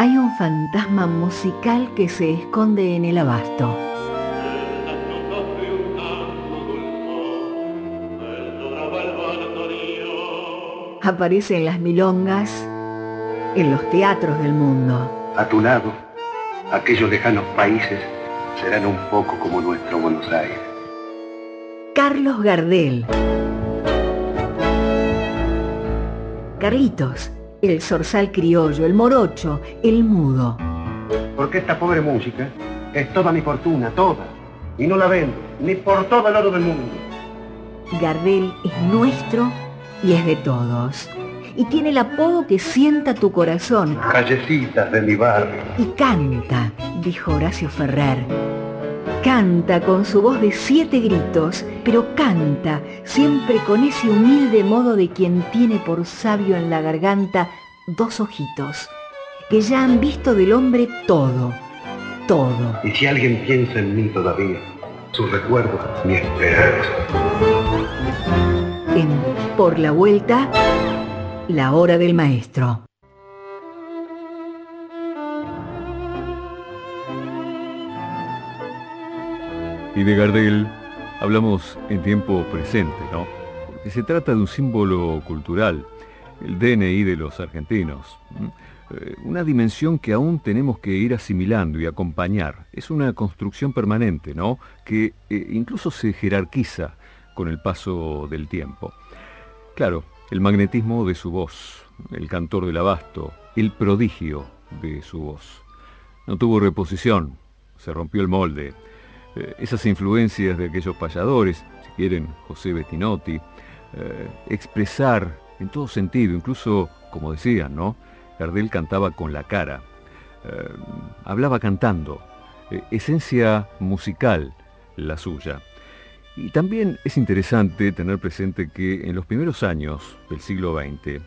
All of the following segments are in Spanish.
Hay un fantasma musical que se esconde en el abasto. Aparece en las milongas, en los teatros del mundo. A tu lado, aquellos lejanos países serán un poco como nuestro Buenos Aires. Carlos Gardel. Carlitos, el zorzal criollo, el morocho, el mudo. Porque esta pobre música es toda mi fortuna, toda. Y no la vendo, ni por todo el oro del mundo. Gardel es nuestro y es de todos. Y tiene el apodo que sienta tu corazón. Callecitas de mi barrio. Y canta, dijo Horacio Ferrer. Canta con su voz de siete gritos, pero canta siempre con ese humilde modo de quien tiene por sabio en la garganta dos ojitos, que ya han visto del hombre todo, todo. Y si alguien piensa en mí todavía, su recuerdo, mi esperanza. En Por la Vuelta, la hora del maestro. Y de Gardel hablamos en tiempo presente, ¿no? Porque se trata de un símbolo cultural, el DNI de los argentinos. Eh, una dimensión que aún tenemos que ir asimilando y acompañar. Es una construcción permanente, ¿no? Que eh, incluso se jerarquiza con el paso del tiempo. Claro, el magnetismo de su voz, el cantor del abasto, el prodigio de su voz. No tuvo reposición, se rompió el molde eh, esas influencias de aquellos payadores, si quieren, José Bettinotti, eh, expresar en todo sentido, incluso, como decían, ¿no? Gardel cantaba con la cara, eh, hablaba cantando, esencia musical la suya. Y también es interesante tener presente que en los primeros años del siglo XX,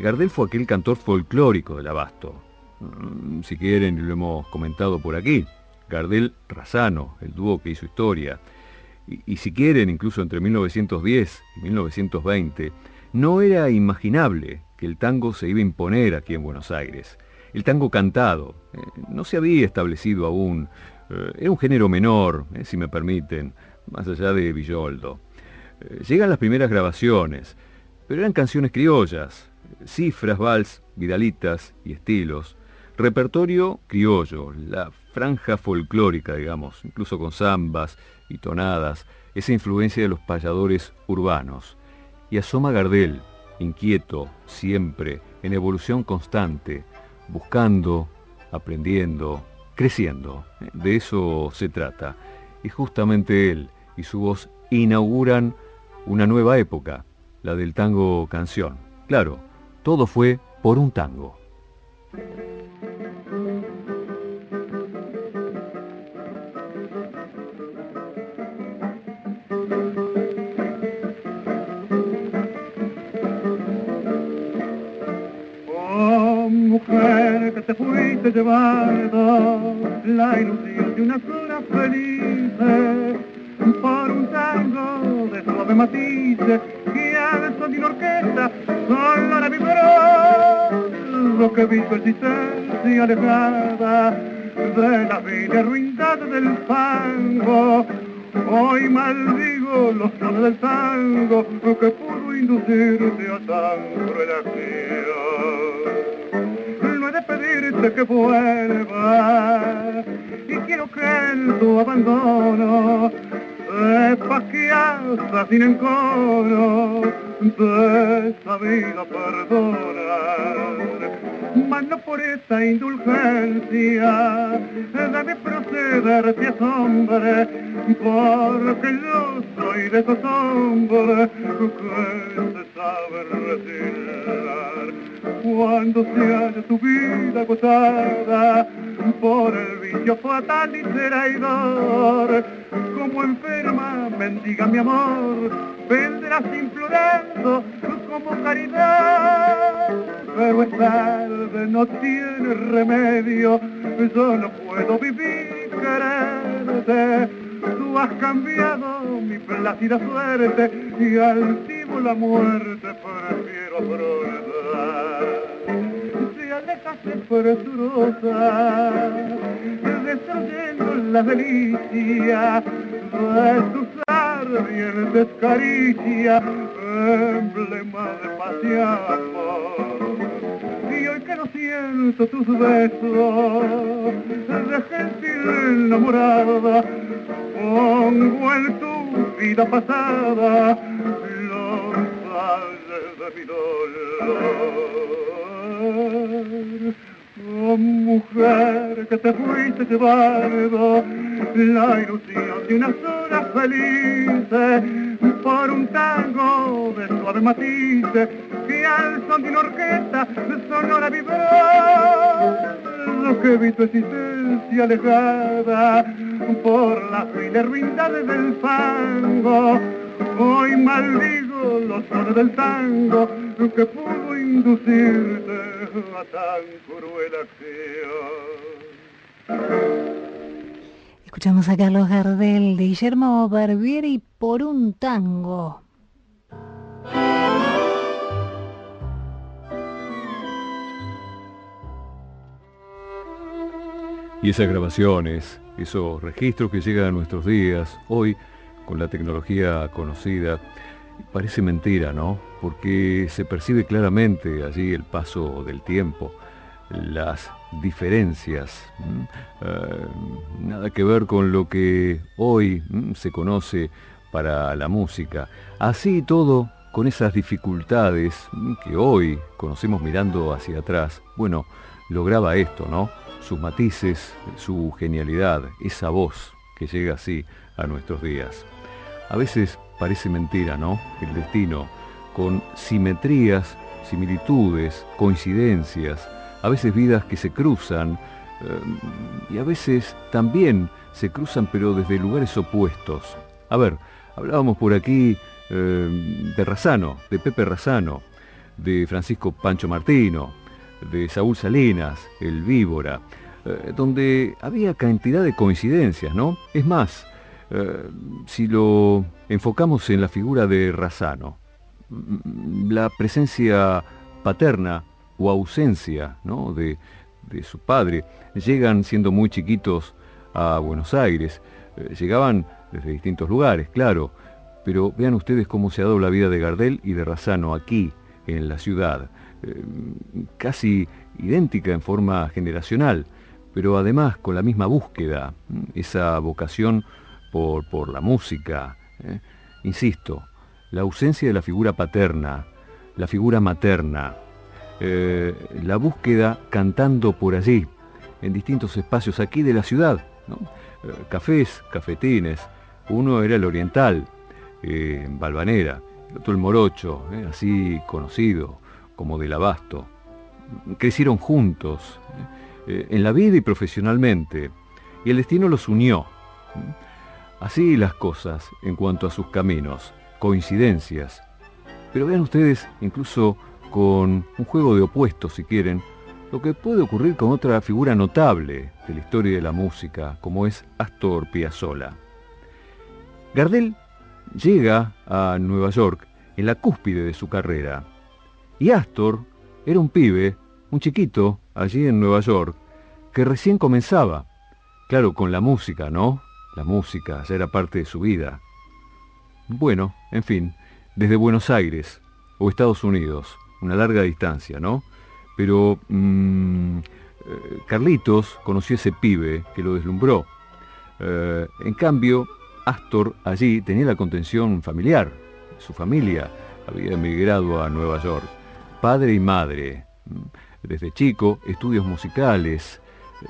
Gardel fue aquel cantor folclórico del abasto. Mm, si quieren, lo hemos comentado por aquí, Gardel Razano, el dúo que hizo historia, y, si quieren, incluso entre 1910 y 1920, no era imaginable que el tango se iba a imponer aquí en Buenos Aires. El tango cantado eh, no se había establecido aún, eh, era un género menor, eh, si me permiten, más allá de Villoldo. llegan las primeras grabaciones, pero eran canciones criollas, cifras, vals, vidalitas y estilos, repertorio criollo, la franja folclórica, digamos, incluso con zambas y tonadas, esa influencia de los payadores urbanos. Y asoma Gardel, inquieto, siempre, en evolución constante, buscando, aprendiendo, creciendo. De eso se trata. Y justamente él y su voz inauguran una nueva época, la del tango canción. Claro, todo fue por un tango. Te fuiste llevando la ilusión de una sola feliz por un tango de suave matices que al son de una orquesta solo la vibró lo que visto existencia alejada de la vida ruindad del tango hoy maldigo los sones del tango que pudo inducirte a tan cruel que vuelva y quiero que en tu abandono sepas que hasta sin encono te sabido perdonar mas no por esa indulgencia de mi proceder te asombre porque yo soy de esos hombres que se saben retirar cuando se haya tu vida agotada por el vicio fatal y traidor. Como enferma, mendiga mi amor, vendrás implorando como caridad. Pero es tarde, no tiene remedio, yo no puedo vivir quererte. Tú has cambiado mi plácida suerte y al la muerte prefiero afrontar dejaste presurosa, destruyendo la delicia de tus ardientes caricia, emblema de paz y amor. Y hoy que no siento tus besos, de gentil enamorada, pongo en tu vida pasada los de mi dolor. Oh, mujer que te fuiste llevando la ilusión de una sola feliz por un tango de suave matiz que al son de una orquesta sonora vibró lo que vi tu existencia alejada por las filas ruindades del fango hoy maldigo los sones del tango que pudo inducirte a tan cruel acción. Escuchamos a Carlos Gardel de Guillermo Barbieri por un tango. Y esas grabaciones, esos registros que llegan a nuestros días, hoy, con la tecnología conocida, parece mentira, ¿no? Porque se percibe claramente allí el paso del tiempo, las diferencias, eh, nada que ver con lo que hoy se conoce para la música. Así todo, con esas dificultades que hoy conocemos mirando hacia atrás, bueno, lograba esto, ¿no? Sus matices, su genialidad, esa voz que llega así a nuestros días. A veces parece mentira, ¿no? El destino, con simetrías, similitudes, coincidencias, a veces vidas que se cruzan eh, y a veces también se cruzan pero desde lugares opuestos. A ver, hablábamos por aquí eh, de Razano, de Pepe Razano, de Francisco Pancho Martino, de Saúl Salinas, el Víbora, eh, donde había cantidad de coincidencias, ¿no? Es más, si lo enfocamos en la figura de Razano, mm, la presencia paterna o ausencia ¿no? de, su padre. Llegan siendo muy chiquitos a Buenos Aires, eh, llegaban desde distintos lugares, claro, pero vean ustedes cómo se ha dado la vida de Gardel y de Razano aquí, en la ciudad, eh, casi idéntica en forma generacional, pero además con la misma búsqueda, esa vocación por, por la música. ¿eh? Insisto, la ausencia de la figura paterna, la figura materna, eh, la búsqueda cantando por allí, en distintos espacios aquí de la ciudad. Eh, cafés, cafetines. Uno era el Oriental, en Balvanera, el otro el Morocho, así conocido como del Abasto. Crecieron juntos, en la vida y profesionalmente, y el destino los unió. Así las cosas en cuanto a sus caminos, coincidencias. Pero vean ustedes, incluso con un juego de opuestos, si quieren, lo que puede ocurrir con otra figura notable de la historia de la música, como es Astor Piazzolla. Gardel llega a Nueva York en la cúspide de su carrera, y Astor era un pibe, un chiquito, allí en Nueva York, que recién comenzaba. Claro, con la música, ¿no? La música era parte de su vida. Bueno, en fin, desde Buenos Aires o Estados Unidos, una larga distancia, ¿no? Pero mm, eh, Carlitos conoció ese pibe que lo deslumbró. Eh, en cambio, Astor allí tenía la contención familiar. Su familia había emigrado a Nueva York. Padre y madre. Desde chico, estudios musicales.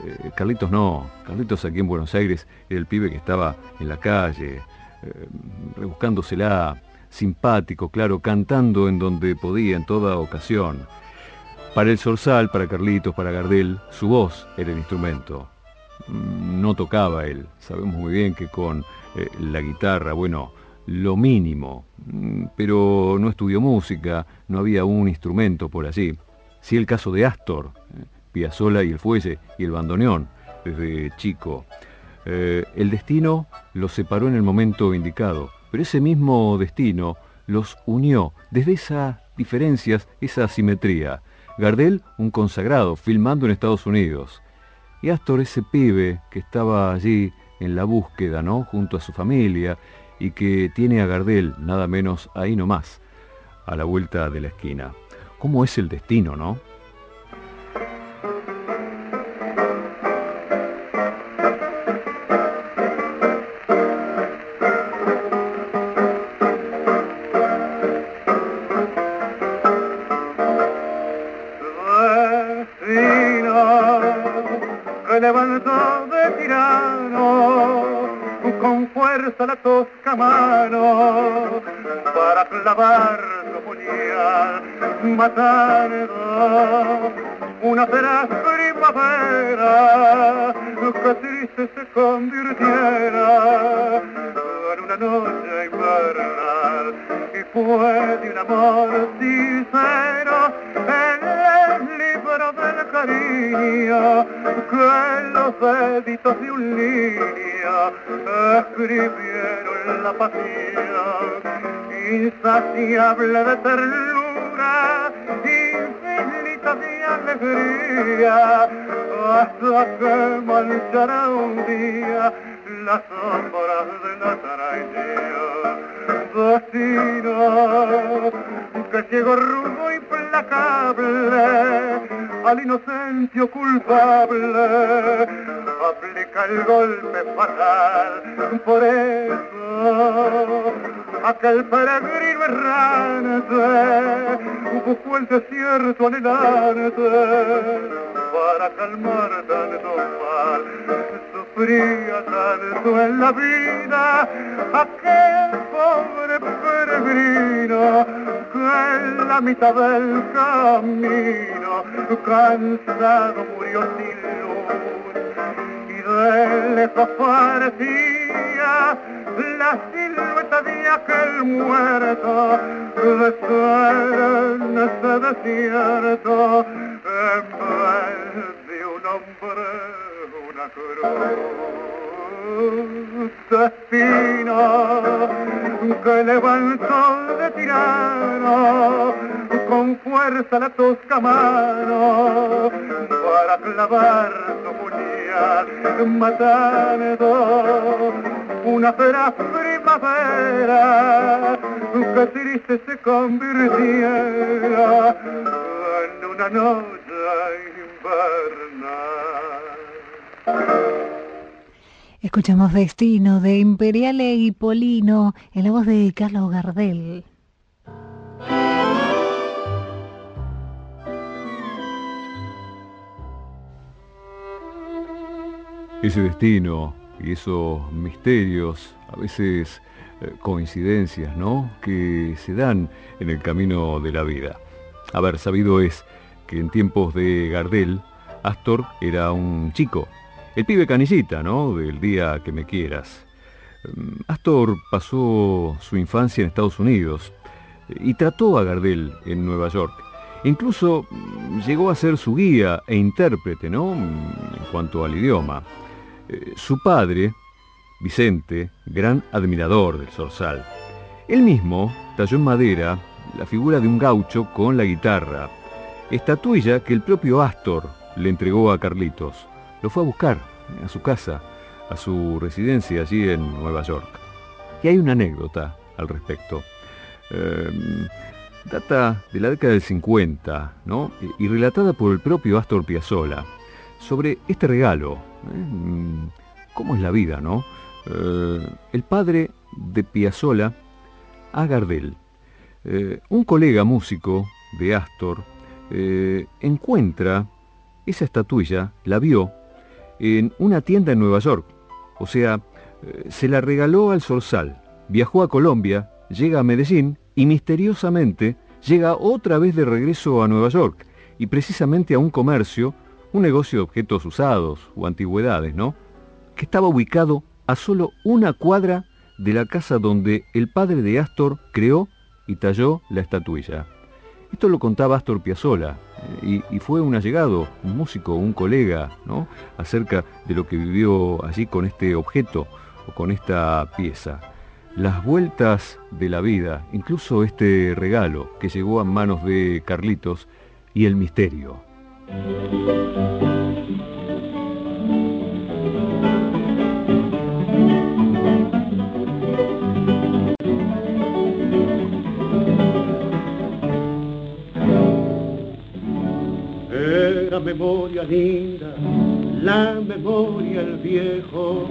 Eh, Carlitos no. Carlitos aquí en Buenos Aires era el pibe que estaba en la calle, rebuscándosela, simpático, claro, cantando en donde podía en toda ocasión. Para el Sorsal, para Carlitos, para Gardel, su voz era el instrumento. Mm, no tocaba él, sabemos muy bien que con eh, la guitarra, bueno, lo mínimo, mm, pero no estudió música, no había un instrumento por allí. Sí el caso de Astor, Piazzolla y el fuelle y el bandoneón, desde chico. Eh, el destino los separó en el momento indicado. Pero ese mismo destino los unió desde esas diferencias, esa simetría. Gardel, un consagrado, filmando en Estados Unidos. Y Astor, ese pibe que estaba allí en la búsqueda, ¿no? Junto a su familia y que tiene a Gardel, nada menos ahí nomás, a la vuelta de la esquina. ¿Cómo es el destino, no? Una feraz primavera que triste se convirtiera en una noche invernal y fue de un amor sincero el libro del cariño que los deditos de un niño escribieron la pasión insaciable de ternura de alegría hasta que manchará un día las sombras de la traición. Destino que ciego rudo implacable al inocente culpable aplica el golpe fatal. Por eso aquel peregrino errante buscó el desierto anhelante para calmar tanto mal. Sufría tanto en la vida aquel pobre peregrino que en la mitad del camino cansado murió sin luz y de lejos parecía la silueta de aquel muerto de en ese desierto en una cruz destino que levantó de tirano con fuerza la tosca mano para clavar su puñal matando una feraz primavera que triste se convirtiera en una noche invernal. Escuchamos Destino de Imperiale y Polino en la voz de Carlos Gardel. Ese destino y esos misterios, a veces eh, coincidencias, ¿no? Que se dan en el camino de la vida. A ver, sabido es que en tiempos de Gardel, Astor era un chico, el pibe canillita, ¿no? Del día que me quieras. Mm, Astor pasó su infancia en Estados Unidos y trató a Gardel en Nueva York. Incluso mm, llegó a ser su guía e intérprete, ¿no? Mm, en cuanto al idioma. Eh, su padre, Vicente, gran admirador del zorzal. Él mismo talló en madera la figura de un gaucho con la guitarra, estatuilla que el propio Astor le entregó a Carlitos. Lo fue a buscar a su casa, a su residencia allí en Nueva York. Y hay una anécdota al respecto. Em, data de la década del 50, ¿no? Y relatada por el propio Astor Piazzolla sobre este regalo. ¿eh? Mm, ¿Cómo es la vida, no? Eh, el padre de Piazzolla a Gardel. Eh, un colega músico de Astor encuentra esa estatuilla, la vio, en una tienda en Nueva York. O sea, se la regaló al Sorsal, viajó a Colombia, llega a Medellín y misteriosamente llega otra vez de regreso a Nueva York y precisamente a un comercio un negocio de objetos usados o antigüedades, ¿no? Que estaba ubicado a solo una cuadra de la casa donde el padre de Astor creó y talló la estatuilla. Esto lo contaba Astor Piazzolla eh, y, fue un allegado, un músico, un colega, ¿no? Acerca de lo que vivió allí con este objeto o con esta pieza. Las vueltas de la vida, incluso este regalo que llegó a manos de Carlitos, y el misterio. Era memoria linda, la memoria el viejo,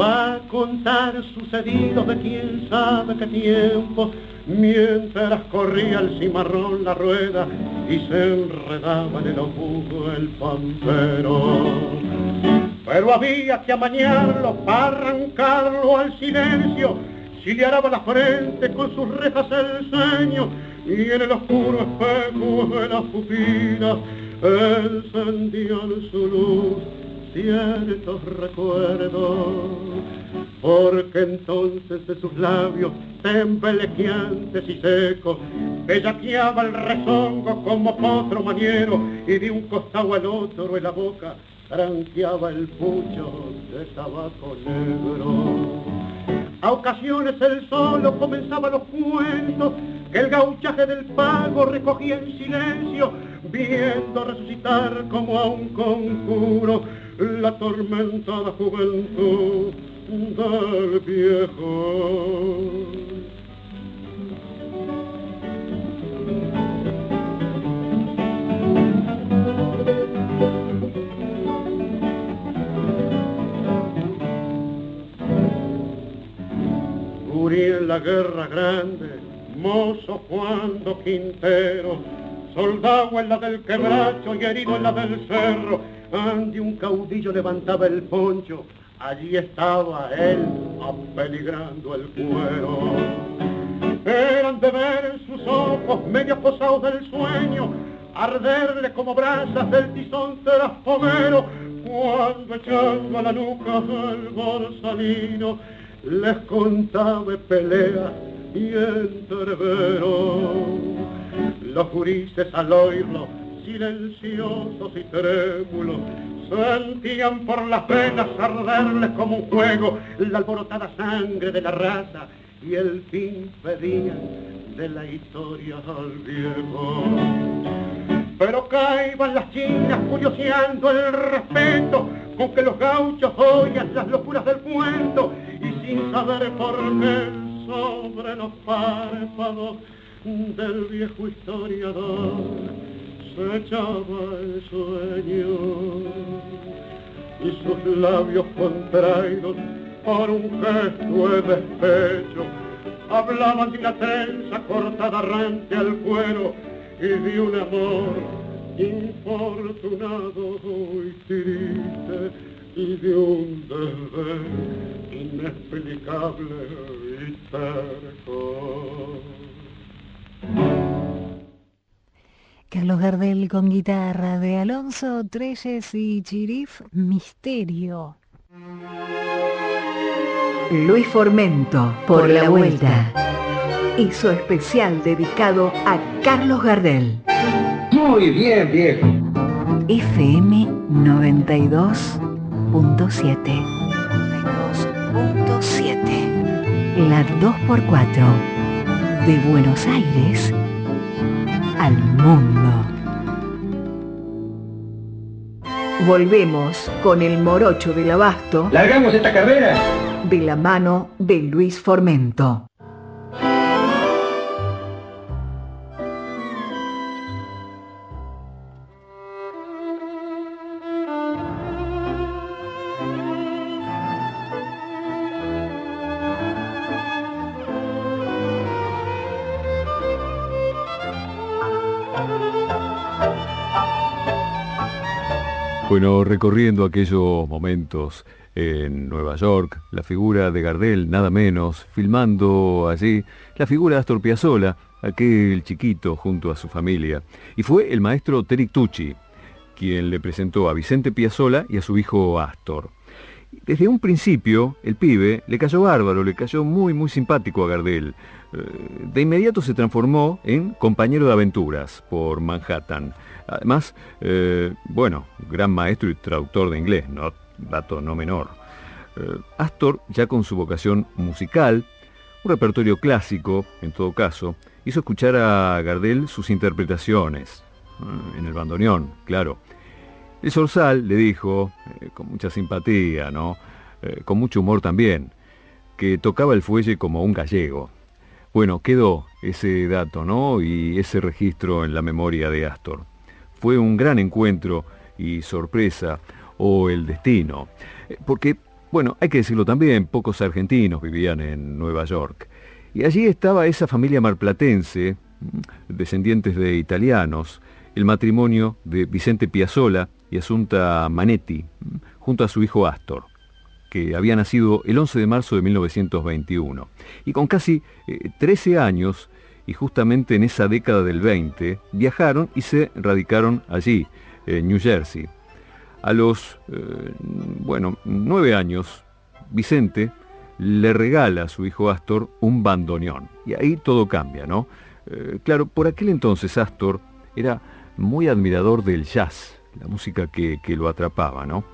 va a contar sucedidos de quién sabe qué tiempo, mientras corría el cimarrón la rueda y se enredaba en el obugo el pampero. Pero había que amañarlo para arrancarlo al silencio, si le araba la frente con sus rejas el ceño, y en el oscuro espejo de las pupilas encendían su luz ciertos recuerdos, porque entonces de sus labios temblequeantes y secos bellaqueaba el rezongo como potro maniero y de un costado al otro en la boca tranqueaba el pucho de tabaco negro. A ocasiones el solo comenzaba los cuentos que el gauchaje del pago recogía en silencio, viendo resucitar como a un conjuro la tormentada juventud del viejo. Murió en la guerra grande, mozo cuando Quintero, soldado en la del quebracho y herido en la del cerro, ante un caudillo levantaba el poncho, allí estaba él apeligrando el cuero. Eran de ver en sus ojos medio posados del sueño, arderle como brasas del tizón foguero, cuando echando a la nuca el borsalino, les contaba pelea y entrevero. Los jurises al oírlo silenciosos y trémulos, sentían por las venas arderles como un fuego la alborotada sangre de la raza y el fin pedían de la historia al viejo. Pero caíban las chinas curioseando el respeto con que los gauchos oían las locuras del cuento sin saber por qué sobre los párpados del viejo historiador se echaba el sueño. Y sus labios contraídos por un gesto de despecho hablaban de una trenza cortada arrante al cuero y de un amor infortunado y triste y de un deber inexplicable y terco. Carlos Gardel con guitarra de Alonso Treyes y Chirif Misterio. Luis Formento, por la vuelta. Hizo especial dedicado a Carlos Gardel. Muy bien, viejo. FM 92.7. 92.7. La 2x4. De Buenos Aires al mundo. Volvemos con el morocho del abasto ¿Largamos esta carrera? de la mano de Luis Formento. Bueno, recorriendo aquellos momentos en Nueva York, la figura de Gardel, nada menos, filmando allí la figura de Astor Piazzolla, aquel chiquito junto a su familia. Y fue el maestro Terry Tucci quien le presentó a Vicente Piazzolla y a su hijo Astor. Desde un principio, el pibe le cayó bárbaro, le cayó muy, muy simpático a Gardel. Eh, De inmediato se transformó en compañero de aventuras por Manhattan. Además, eh, bueno, gran maestro y traductor de inglés, ¿no? dato no menor. Eh, Astor, ya con su vocación musical, un repertorio clásico, en todo caso, hizo escuchar a Gardel sus interpretaciones. en el bandoneón, claro. El Zorzal le dijo, eh, con mucha simpatía, ¿no? Eh, con mucho humor también, que tocaba el fuelle como un gallego. Bueno, quedó ese dato, ¿no? Y ese registro en la memoria de Astor. Fue un gran encuentro y sorpresa, o el destino. Porque, bueno, hay que decirlo también, pocos argentinos vivían en Nueva York. Y allí estaba esa familia marplatense, descendientes de italianos, el matrimonio de Vicente Piazzola y Asunta Manetti, junto a su hijo Astor, que había nacido el 11 de marzo de 1921. Y con casi 13 eh, años, y justamente en esa década del 20, viajaron y se radicaron allí, en New Jersey. A los, eh, bueno, nueve años, Vicente le regala a su hijo Astor un bandoneón. Y ahí todo cambia, ¿no? Eh, claro, por aquel entonces Astor era muy admirador del jazz, la música que, que lo atrapaba, ¿no?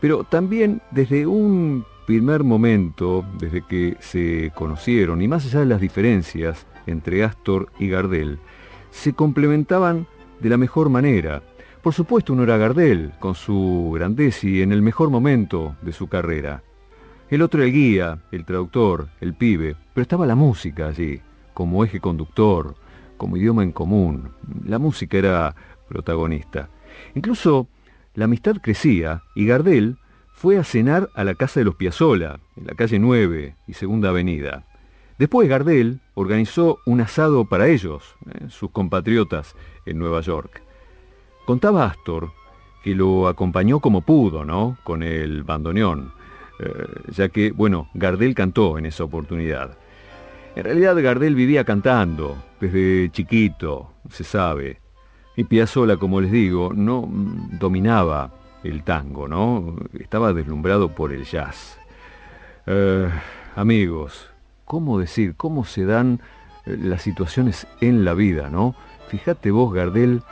Pero también desde un primer momento, desde que se conocieron, y más allá de las diferencias entre Astor y Gardel, se complementaban de la mejor manera. Por supuesto, uno era Gardel, con su grandeza y en el mejor momento de su carrera. El otro el guía, el traductor, el pibe, pero estaba la música allí, como eje conductor, como idioma en común. La música era protagonista. Incluso la amistad crecía y Gardel fue a cenar a la casa de los Piazzola, en la calle 9 y Segunda Avenida. Después Gardel organizó un asado para ellos, eh, sus compatriotas, en Nueva York. Contaba Astor que lo acompañó como pudo, ¿no? Con el bandoneón. Eh, ya que, bueno, Gardel cantó en esa oportunidad. En realidad Gardel vivía cantando, desde chiquito, se sabe. Y Piazzolla, como les digo, no dominaba el tango, ¿no? Estaba deslumbrado por el jazz. Eh, amigos, ¿cómo decir, cómo se dan eh, las situaciones en la vida, ¿no? Fíjate vos, Gardel,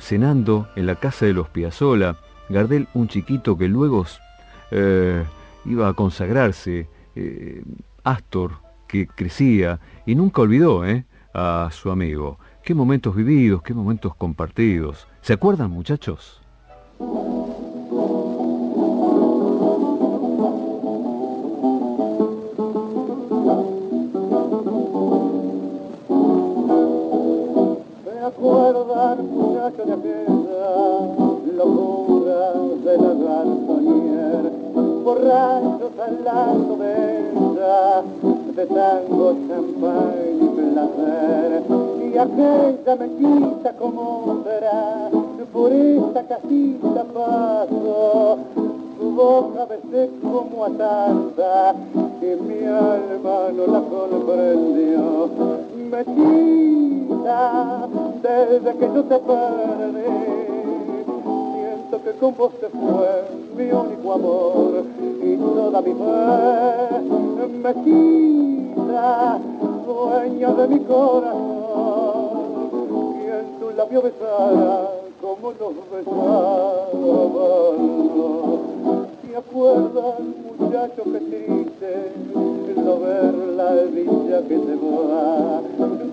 cenando en la casa de los Piazzolla, Gardel un chiquito que luego eh, iba a consagrarse, eh, Astor, que crecía y nunca olvidó eh, a su amigo. Qué momentos vividos, qué momentos compartidos. ¿Se acuerdan, muchachos? ¿Se acuerdan, muchachos de aquella locura de la garzonier? borrachos al lado de ella, de tango, champán y placer. Y aquella me quita como será, por esta casita paso, su boca besé como atada, que mi alma no la comprendió. Me quita desde que yo te perdí. Que con vos se fue mi único amor y toda mi fe me quita dueña de mi corazón quien tu labio besara como los besaba ¿te acuerdas muchacho que triste no ver la dicha que te va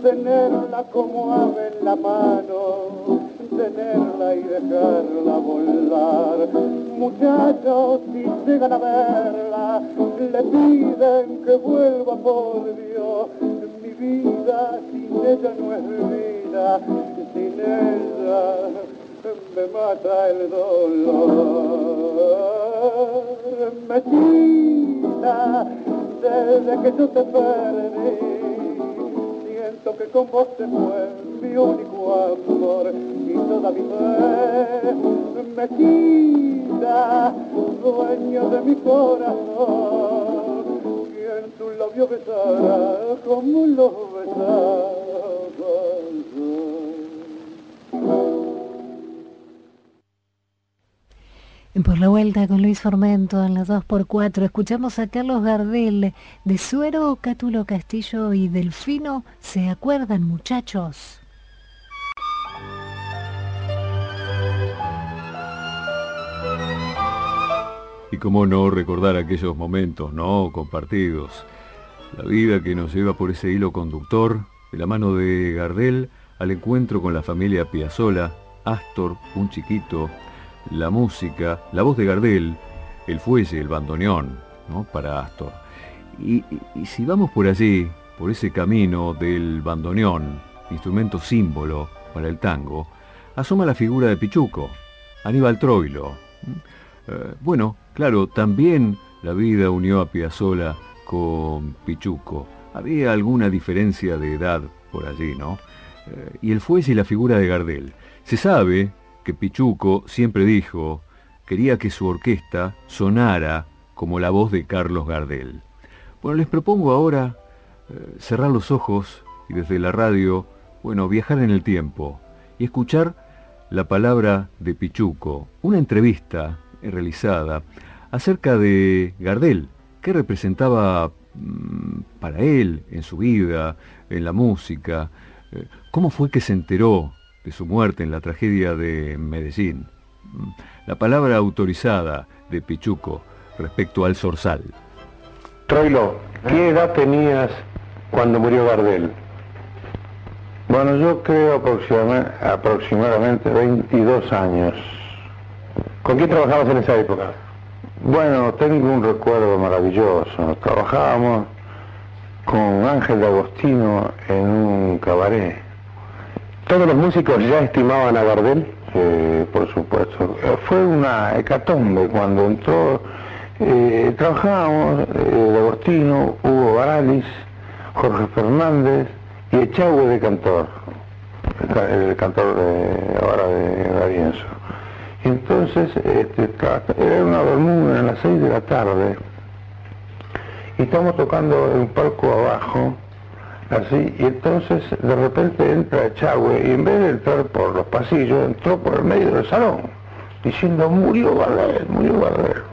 tenerla como ave en la mano tenerla y dejarla volar. Muchachos, si llegan a verla, le piden que vuelva por Dios. Mi vida sin ella no es vida, sin ella me mata el dolor. Me tira desde que yo te perdí, siento que con vos se fue mi único amor y toda mi fe me quita, dueño de mi corazón, quien tu labio besará como lo besaba. Por la vuelta con Luis Formento en las 2x4 escuchamos a Carlos Gardel de Suero, Cátulo Castillo y Delfino. ¿Se acuerdan muchachos? Y cómo no recordar aquellos momentos, ¿no? Compartidos. La vida que nos lleva por ese hilo conductor, de la mano de Gardel, al encuentro con la familia Piazzola, Astor, un chiquito, la música, la voz de Gardel, el fuelle, el bandoneón, ¿no? Para Astor. Y, si vamos por allí, por ese camino del bandoneón, instrumento símbolo para el tango, asoma la figura de Pichuco, Aníbal Troilo. Eh, bueno, claro, también la vida unió a Piazzola con Pichuco. Había alguna diferencia de edad por allí, ¿no? Eh, y el fuelle y la figura de Gardel. Se sabe que Pichuco siempre dijo, quería que su orquesta sonara como la voz de Carlos Gardel. Bueno, les propongo ahora eh, cerrar los ojos y desde la radio, bueno, viajar en el tiempo y escuchar la palabra de Pichuco, una entrevista realizada acerca de Gardel, que representaba mm, para él en su vida, en la música, eh, cómo fue que se enteró de su muerte en la tragedia de Medellín. La palabra autorizada de Pichuco respecto al Zorzal. Troilo, ¿qué edad tenías cuando murió Gardel? Bueno, yo creo aproximadamente, 22 años. ¿Con quién trabajabas en esa época? Bueno, tengo un recuerdo maravilloso. Trabajábamos con Ángel de Agostino en un cabaret. ¿Todos los músicos ya estimaban a Gardel? Por supuesto. Fue una hecatombe cuando entró. Eh, trabajábamos eh, de Agostino, Hugo Baralis, Jorge Fernández, y Echagüe de cantor, el, cantor de, ahora de Garienzo. Entonces este, era una bermuda en las seis de la tarde y estamos tocando en un palco abajo, así, y entonces de repente entra Echagüe y en vez de entrar por los pasillos, entró por el medio del salón, diciendo murió Gardel, murió Gardel.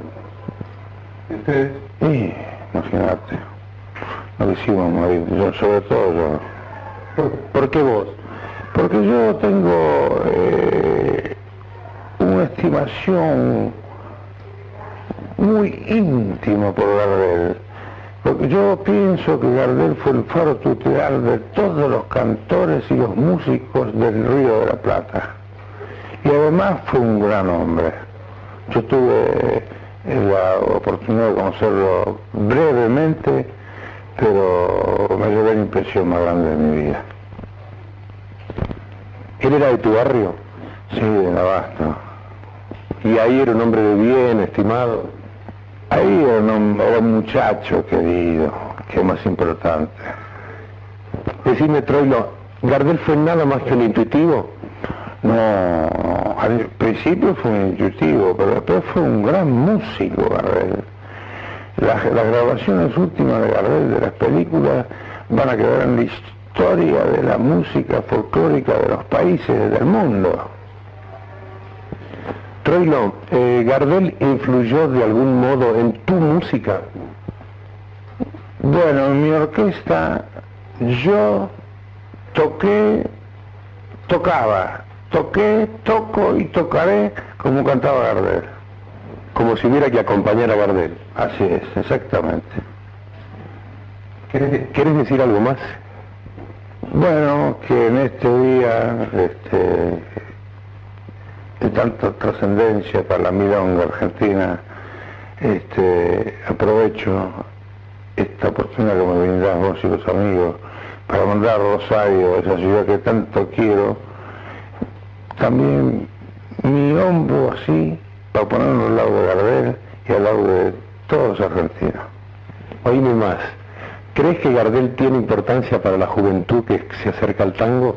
Y imagínate, no hicimos morir, yo, sobre todo yo. ¿Por qué vos? Porque yo tengo eh, una estimación muy íntima por Gardel. Porque yo pienso que Gardel fue el faro tutelar de todos los cantores y los músicos del Río de la Plata. Y además fue un gran hombre. Yo tuve la oportunidad de conocerlo brevemente pero me llevé la impresión más grande de mi vida. ¿Él era de tu barrio? Sí, de Abasto. ¿Y ahí era un hombre de bien, estimado? Ahí era un, muchacho querido, que es más importante. Decime, Troilo, ¿Gardel fue nada más que un intuitivo? No, al principio fue un intuitivo, pero después fue un gran músico, Gardel. Las, grabaciones últimas de Gardel de las películas van a quedar en la historia de la música folclórica de los países del mundo. Troilo, eh, ¿Gardel influyó de algún modo en tu música? Bueno, en mi orquesta yo toqué, tocaba, toqué, toco y tocaré como cantaba Gardel como si hubiera que acompañar a Gardel. Así es, exactamente. ¿Quieres, decir algo más? Bueno, que en este día este, de tanta trascendencia para la milonga argentina, este, aprovecho esta oportunidad que me brindás vos y los amigos para mandar a Rosario, esa ciudad que tanto quiero, también mi hombro así para ponerlo al lado de Gardel y al lado de todos los argentinos. Oíme más, ¿crees que Gardel tiene importancia para la juventud que se acerca al tango?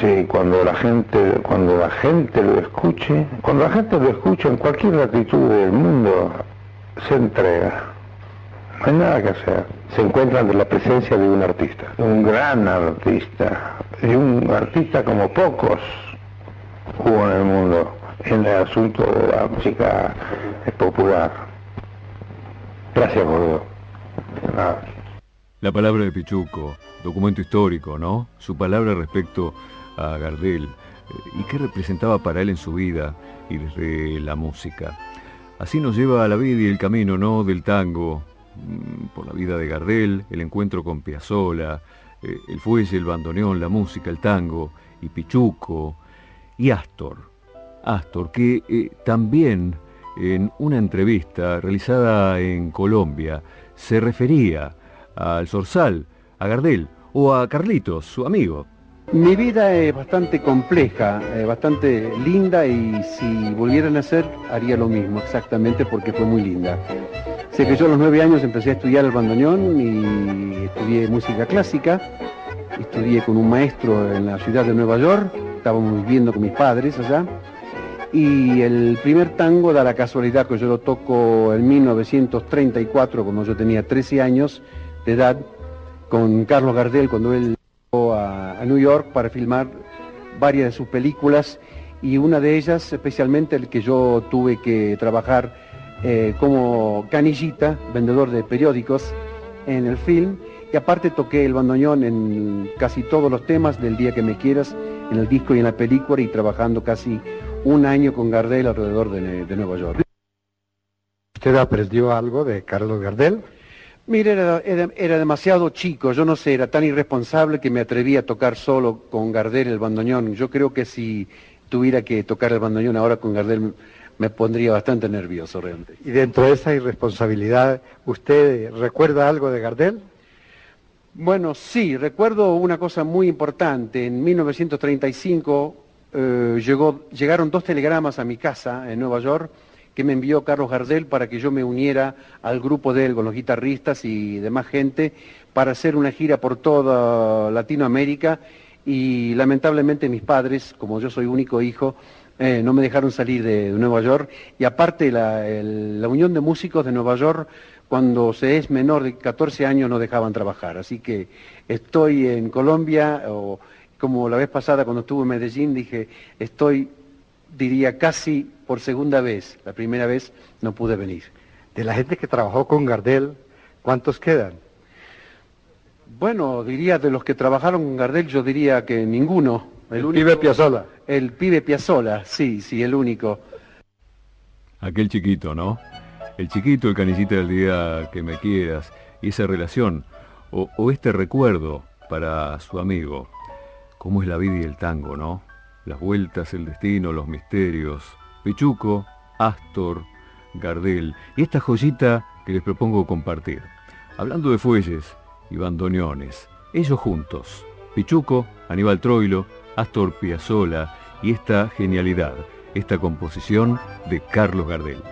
Sí, cuando la gente, cuando la gente lo escuche, cuando la gente lo escucha en cualquier latitud del mundo, se entrega. No hay nada que hacer. Se encuentra ante la presencia de un artista. Un gran artista. Y un artista como pocos hubo en el mundo en el asunto de la música popular. Gracias, gordo. La palabra de Pichuco, documento histórico, ¿no? Su palabra respecto a Gardel eh, y qué representaba para él en su vida y desde la música. Así nos lleva a la vida y el camino, ¿no? Del tango, mm, por la vida de Gardel, el encuentro con Piazzolla, eh, el fuelle, el bandoneón, la música, el tango, y Pichuco, y Astor. Astor, que eh, también en una entrevista realizada en Colombia se refería al Zorzal, a Gardel o a Carlitos, su amigo. Mi vida es bastante compleja, bastante linda y si volviera a nacer haría lo mismo exactamente porque fue muy linda. Sé que yo a los nueve años empecé a estudiar el bandoneón y estudié música clásica, estudié con un maestro en la ciudad de Nueva York, estábamos viviendo con mis padres allá, y el primer tango da la casualidad que yo lo toco en 1934, cuando yo tenía 13 años de edad, con Carlos Gardel, cuando él llegó a, a New York para filmar varias de sus películas, y una de ellas, especialmente el que yo tuve que trabajar eh, como canillita, vendedor de periódicos en el film, y aparte toqué el bandoneón en casi todos los temas del Día que me quieras, en el disco y en la película, y trabajando casi un año con Gardel alrededor de, Nueva York. ¿Usted aprendió algo de Carlos Gardel? Mire, era, era, demasiado chico, yo no sé, era tan irresponsable que me atreví a tocar solo con Gardel el bandoneón. Yo creo que si tuviera que tocar el bandoneón ahora con Gardel me pondría bastante nervioso realmente. Y dentro de esa irresponsabilidad, ¿usted recuerda algo de Gardel? Bueno, sí, recuerdo una cosa muy importante. En 1935 eh, llegó, llegaron dos telegramas a mi casa en Nueva York que me envió Carlos Gardel para que yo me uniera al grupo de él con los guitarristas y demás gente para hacer una gira por toda Latinoamérica. Y lamentablemente mis padres, como yo soy único hijo, eh, no me dejaron salir de, Nueva York. Y aparte la, Unión de Músicos de Nueva York cuando se es menor de 14 años no dejaban trabajar, así que estoy en Colombia o como la vez pasada cuando estuve en Medellín dije estoy diría casi por segunda vez, la primera vez no pude venir. De la gente que trabajó con Gardel, ¿cuántos quedan? Bueno, diría de los que trabajaron con Gardel, yo diría que ninguno. El, pibe Piazzola. El pibe Piazzola, sí, sí, el único. Aquel chiquito, ¿no? El chiquito, el canillita del día que me quieras, y esa relación, o, o este recuerdo para su amigo. ¿Cómo es la vida y el tango, no? Las vueltas, el destino, los misterios. Pichuco, Astor, Gardel, y esta joyita que les propongo compartir. Hablando de fuelles y bandoneones, ellos juntos, Pichuco, Aníbal Troilo, Astor Piazzolla y esta genialidad, esta composición de Carlos Gardel.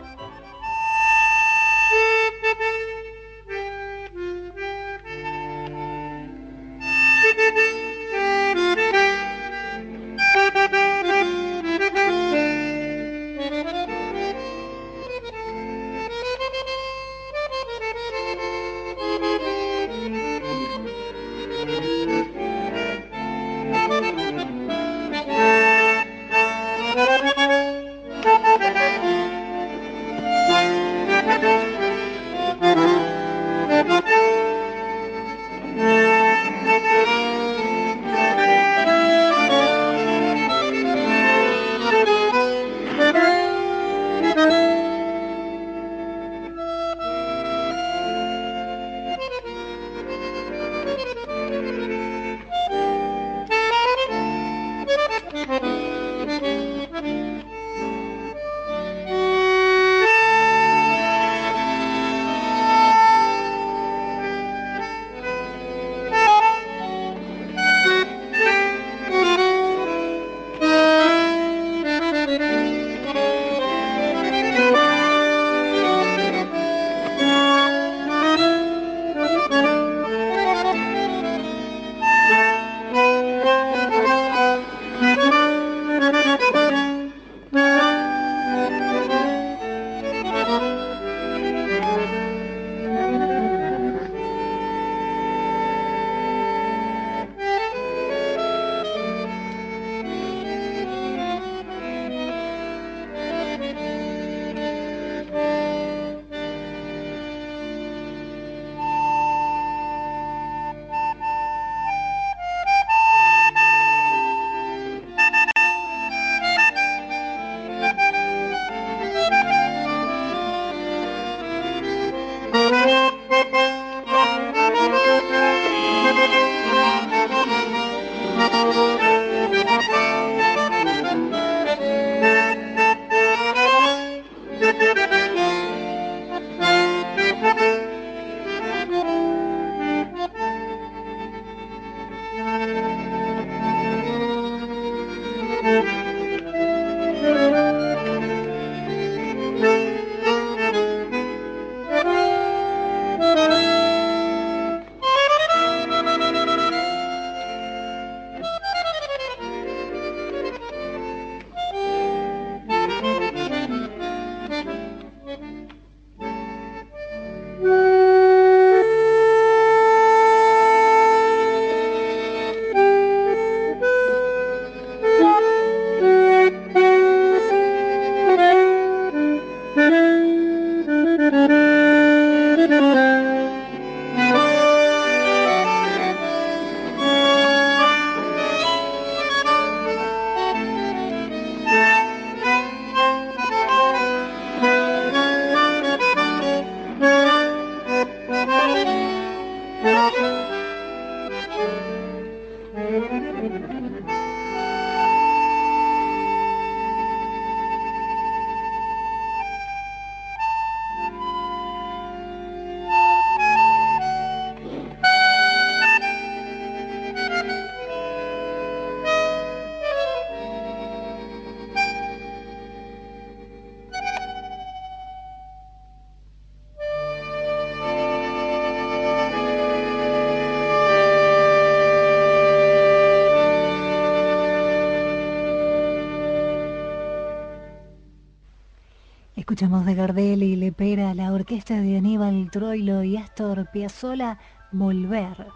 Escuchamos de Gardel y Lepera la orquesta de Aníbal Troilo y Astor Piazzolla Volver.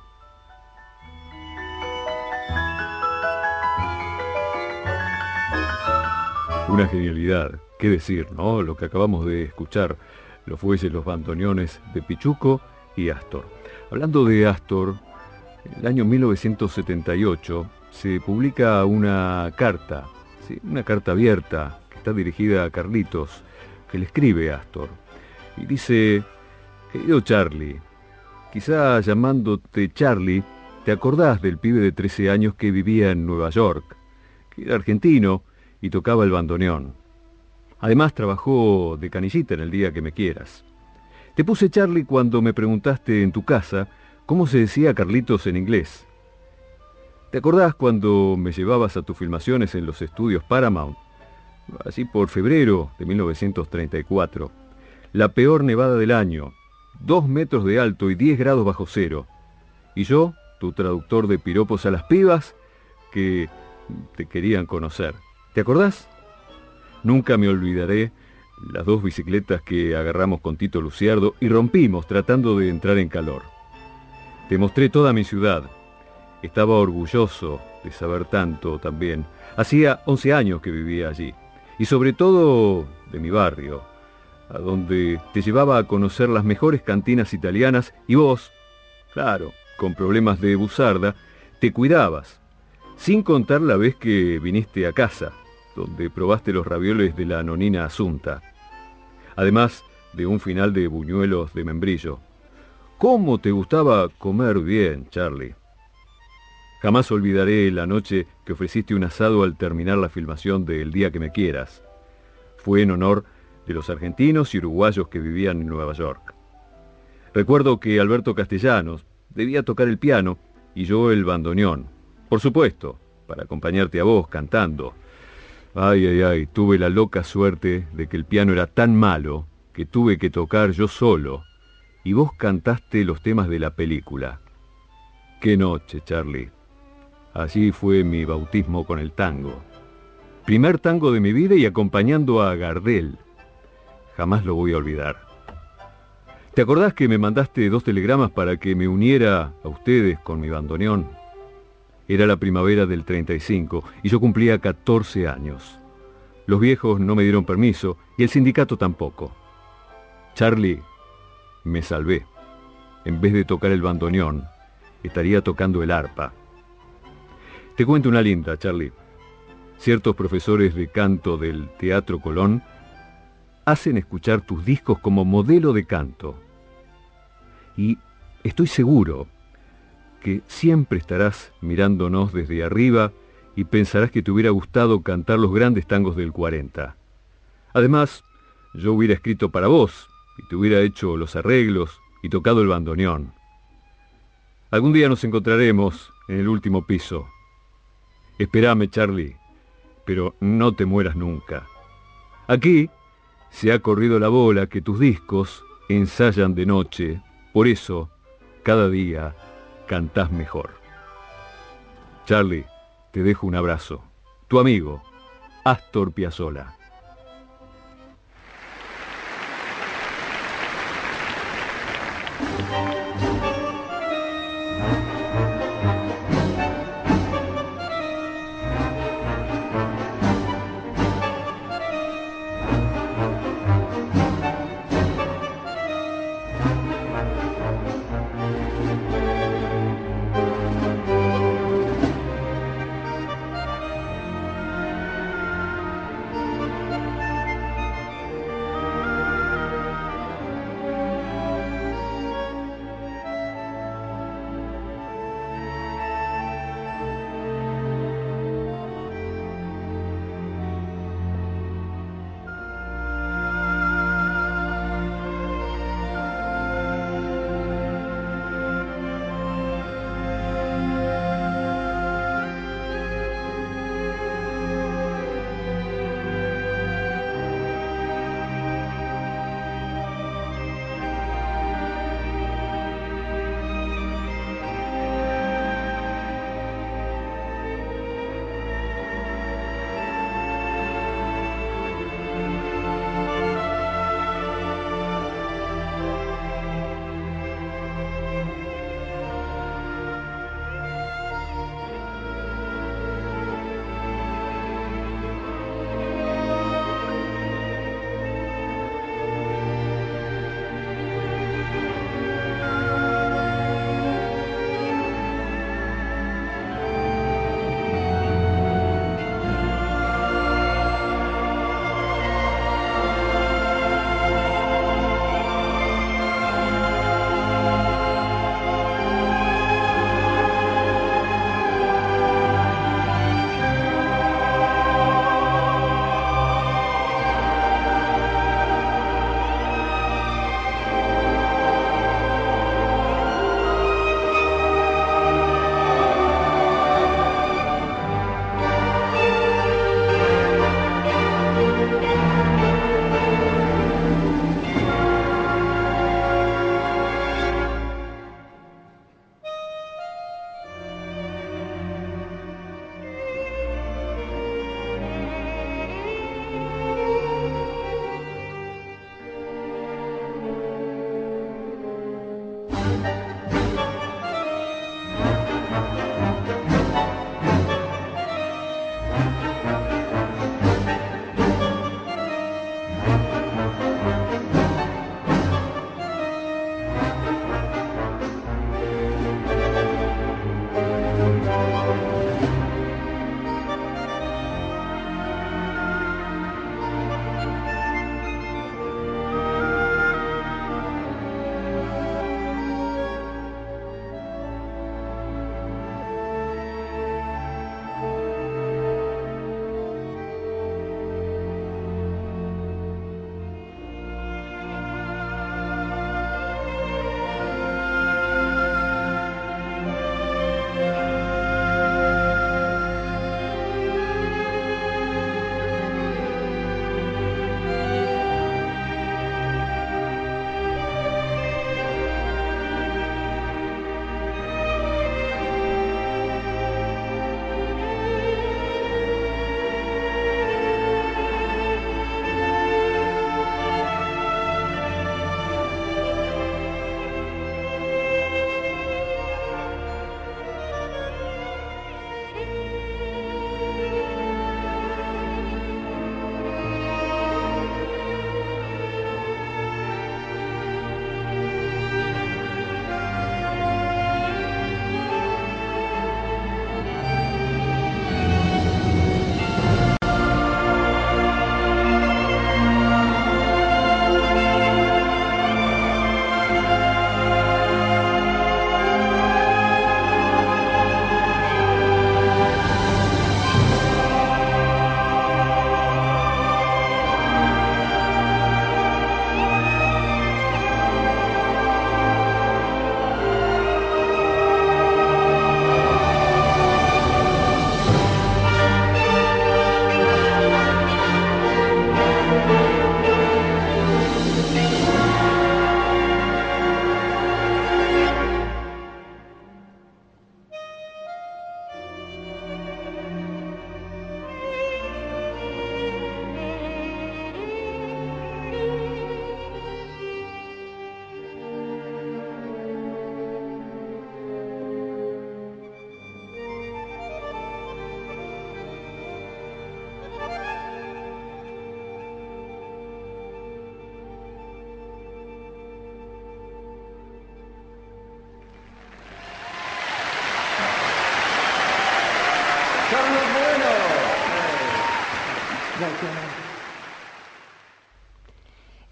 Una genialidad, qué decir, ¿no? Lo que acabamos de escuchar, los fuelles, los bandoneones de Pichuco y Astor. Hablando de Astor, el año 1978 se publica una carta, una carta abierta que está dirigida a Carlitos, que escribe Astor. Y dice, querido Charlie, quizá llamándote Charlie, te acordás del pibe de 13 años que vivía en Nueva York, que era argentino y tocaba el bandoneón. Además trabajó de canillita en el día que me quieras. Te puse Charlie cuando me preguntaste en tu casa cómo se decía Carlitos en inglés. ¿Te acordás cuando me llevabas a tus filmaciones en los estudios Paramount así por febrero de 1934. La peor nevada del año, dos metros de alto y 10 grados bajo cero. Y yo, tu traductor de piropos a las pibas, que te querían conocer. ¿Te acordás? Nunca me olvidaré las dos bicicletas que agarramos con Tito Luciardo y rompimos tratando de entrar en calor. Te mostré toda mi ciudad. Estaba orgulloso de saber tanto también. Hacía 11 años que vivía allí y sobre todo de mi barrio, a donde te llevaba a conocer las mejores cantinas italianas y vos, claro, con problemas de buzarda, te cuidabas, sin contar la vez que viniste a casa, donde probaste los ravioles de la nonina Asunta, además de un final de buñuelos de membrillo. ¿Cómo te gustaba comer bien, Charlie? Jamás olvidaré la noche que ofreciste un asado al terminar la filmación de El día que me quieras. Fue en honor de los argentinos y uruguayos que vivían en Nueva York. Recuerdo que Alberto Castellanos debía tocar el piano y yo el bandoneón. Por supuesto, para acompañarte a vos cantando. Ay, ay, ay, tuve la loca suerte de que el piano era tan malo que tuve que tocar yo solo y vos cantaste los temas de la película. Qué noche, Charlie. Así fue mi bautismo con el tango. Primer tango de mi vida y acompañando a Gardel. Jamás lo voy a olvidar. ¿Te acordás que me mandaste dos telegramas para que me uniera a ustedes con mi bandoneón? Era la primavera del 35 y yo cumplía 14 años. Los viejos no me dieron permiso y el sindicato tampoco. Charlie, me salvé. En vez de tocar el bandoneón, estaría tocando el arpa. Te cuento una linda, Charlie. Ciertos profesores de canto del Teatro Colón hacen escuchar tus discos como modelo de canto. Y estoy seguro que siempre estarás mirándonos desde arriba y pensarás que te hubiera gustado cantar los grandes tangos del 40. Además, yo hubiera escrito para vos y te hubiera hecho los arreglos y tocado el bandoneón. Algún día nos encontraremos en el último piso Espérame, Charlie. pero no te mueras nunca. Aquí se ha corrido la bola que tus discos ensayan de noche, por eso cada día cantás mejor. Charlie, te dejo un abrazo. Tu amigo, Astor Piazzolla.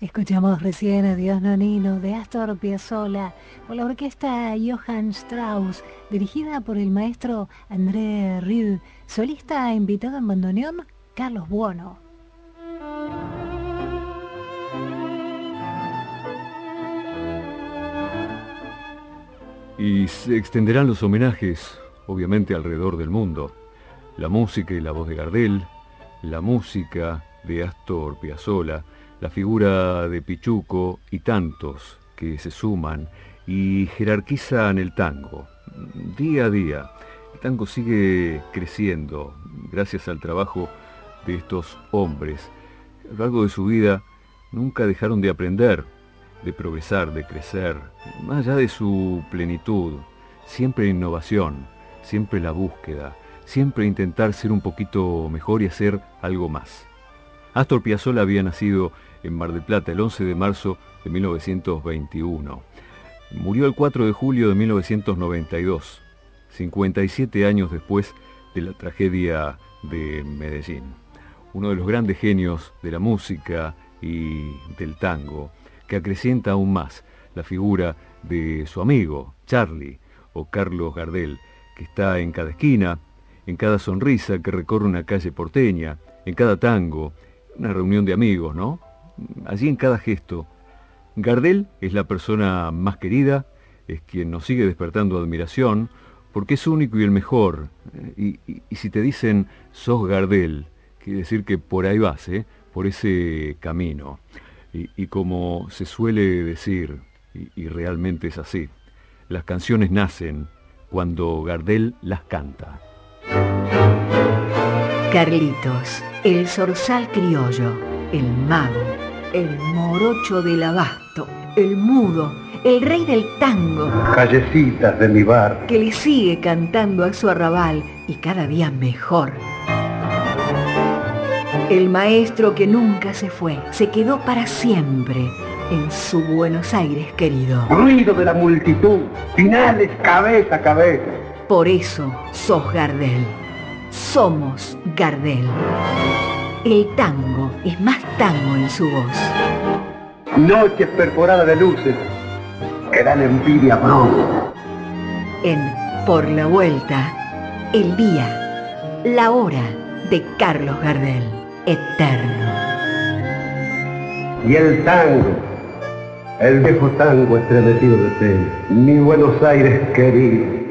Escuchamos recién a Dios Nonino de Astor Piazzolla por la orquesta Johann Strauss, dirigida por el maestro André Rieu, solista invitado en bandoneón Carlos Buono. Y se extenderán los homenajes, obviamente, alrededor del mundo. La música y la voz de Gardel, la música de Astor Piazzolla, la figura de Pichuco y tantos que se suman y jerarquizan el tango. Día a día, el tango sigue creciendo gracias al trabajo de estos hombres. A lo largo de su vida nunca dejaron de aprender, de progresar, de crecer, más allá de su plenitud, siempre innovación, siempre la búsqueda, siempre intentar ser un poquito mejor y hacer algo más. Astor Piazzolla había nacido en Mar del Plata el 11 de marzo de 1921. Murió el 4 de julio de 1992, 57 años después de la tragedia de Medellín. Uno de los grandes genios de la música y del tango, que acrecienta aún más la figura de su amigo, Charlie, o Carlos Gardel, que está en cada esquina, en cada sonrisa que recorre una calle porteña, en cada tango, una reunión de amigos, ¿no? allí en cada gesto. Gardel es la persona más querida, es quien nos sigue despertando admiración, porque es único y el mejor. Y, si te dicen sos Gardel, quiere decir que por ahí vas, ¿eh? por ese camino. Y, como se suele decir, y realmente es así, las canciones nacen cuando Gardel las canta. Carlitos, el zorzal criollo, el mago el morocho del abasto, el mudo, el rey del tango. Callecitas de mi bar. Que le sigue cantando a su arrabal y cada día mejor. El maestro que nunca se fue, se quedó para siempre en su Buenos Aires querido. Ruido de la multitud, finales cabeza a cabeza. Por eso sos Gardel. Somos Gardel. El tango es más tango en su voz. Noches perforadas de luces que dan envidia pronto. En Por la Vuelta, el día, la hora de Carlos Gardel, eterno. Y el tango, el viejo tango estremecido de fe, mi Buenos Aires querido